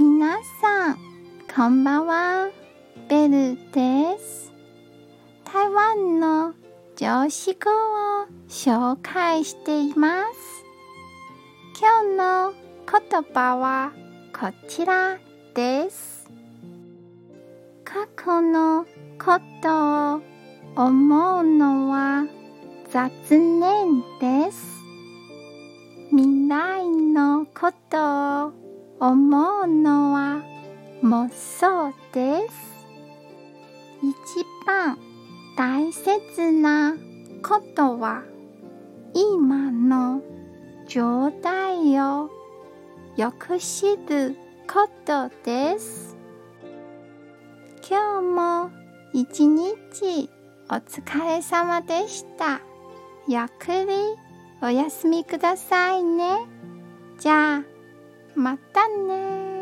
皆さん、こんばんは。ベルです。台湾の常識語を紹介しています。今日の言葉はこちらです。過去のことを思うのは雑念です。未来のことを思うのは妄想です。一番大切なことは今の状態をよく知ることです。今日も一日お疲れ様でした。ゆっくりお休みくださいね。じゃあ、またね